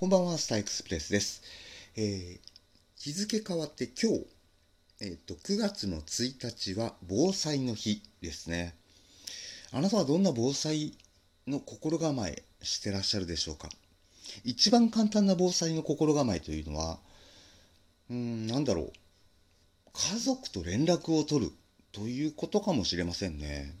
こんばんは、スターエクスプレスです。えー、日付変わって今日、えっ、と、9月の1日は防災の日ですね。あなたはどんな防災の心構えしてらっしゃるでしょうか？一番簡単な防災の心構えというのは、うん、なんだろう。家族と連絡を取るということかもしれませんね。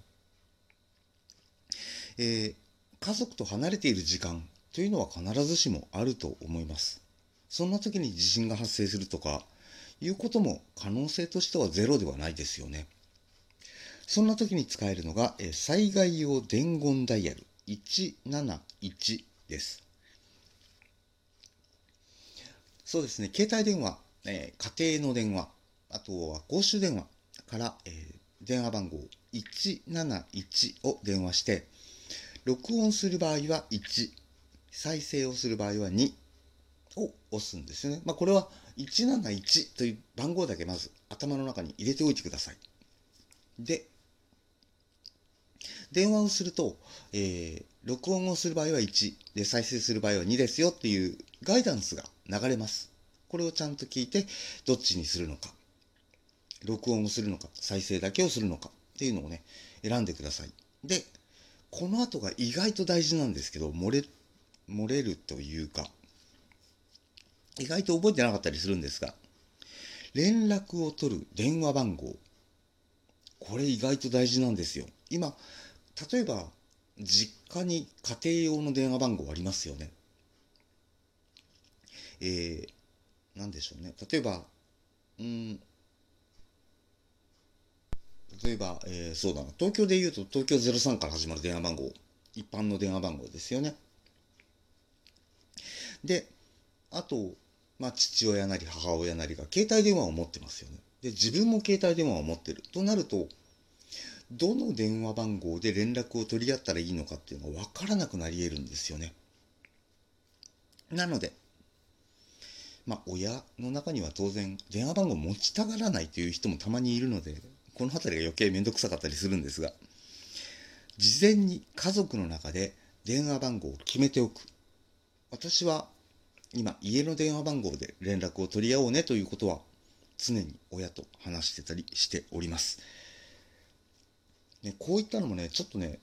えー、家族と離れている時間というのは必ずしもあると思います。そんな時に地震が発生するとかいうことも可能性としてはゼロではないですよね。そんな時に使えるのが災害用伝言ダイヤル171です。そうですね、携帯電話、え、家庭の電話、あとは公衆電話から、え、電話番号171を電話して、録音する場合は1、再生をする場合は2を押すんですよね。まあ、これは171という番号だけまず頭の中に入れておいてください。で、電話をすると、えー、録音をする場合は1で再生する場合は2ですよっていうガイダンスが流れます。これをちゃんと聞いてどっちにするのか、録音をするのか、再生だけをするのかっていうのをね、選んでください。で、この後が意外と大事なんですけど、漏れ漏れるというか、意外と覚えてなかったりするんですが、連絡を取る電話番号。これ意外と大事なんですよ。今、例えば、実家に家庭用の電話番号ありますよね。えー、なんでしょうね。例えば、うん、例えば、えー、そうだな。東京で言うと東京03から始まる電話番号。一般の電話番号ですよね。で、あと、まあ、父親なり母親なりが携帯電話を持ってますよね。で、自分も携帯電話を持ってる。となると、どの電話番号で連絡を取り合ったらいいのかっていうのが分からなくなり得るんですよね。なので、まあ、親の中には当然電話番号を持ちたがらないという人もたまにいるので、この辺りが余計めんどくさかったりするんですが、事前に家族の中で電話番号を決めておく。私は今家の電話番号で連絡を取り合おうねということは常に親と話してたりしております。ね、こういったのもね、ちょっとね、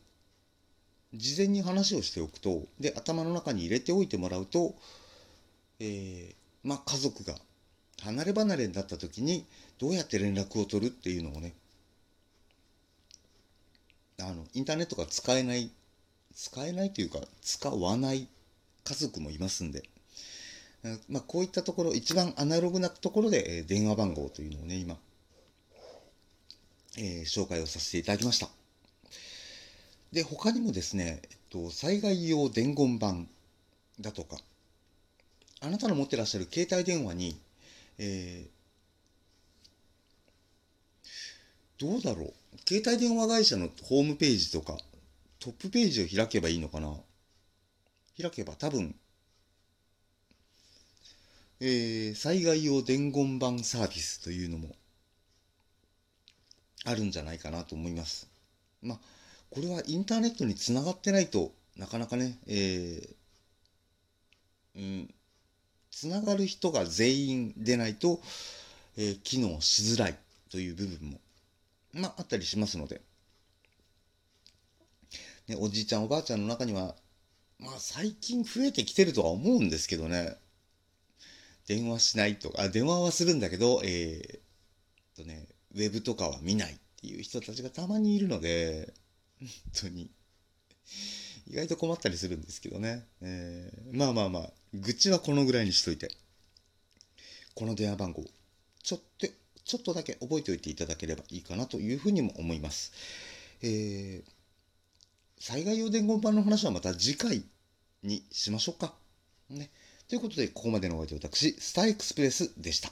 事前に話をしておくと、で、頭の中に入れておいてもらうと、えー、まあ、家族が離れ離れになった時にどうやって連絡を取るっていうのをね、あの、インターネットが使えない、使えないというか、使わない家族もいますんで、まあ、こういったところ、一番アナログなところで、え電話番号というのをね、今、えー、紹介をさせていただきました。で、他にもですね、えっと、災害用伝言板だとか、あなたの持ってらっしゃる携帯電話に、えー、どうだろう。携帯電話会社のホームページとか、トップページを開けばいいのかな？開けば多分、えー、災害用伝言板サービスというのもあるんじゃないかなと思います。まあ、これはインターネットにつながってないとなかなかね、えー、うん、つながる人が全員でないと、えー、機能しづらいという部分も、まあ、あったりしますので、ね、おじいちゃんおばあちゃんの中にはまあ最近増えてきてるとは思うんですけどね。電話しないとか、電話はするんだけど、えー、とね、ウェブとかは見ないっていう人たちがたまにいるので、本当に。意外と困ったりするんですけどね。えー、まあまあまあ、愚痴はこのぐらいにしといて。この電話番号、ちょっと、ちょっとだけ覚えておいていただければいいかなというふうにも思います。えー災害用伝言板の話はまた次回にしましょうか。ね。ということで、ここまでのお相手私、スターエクスプレスでした。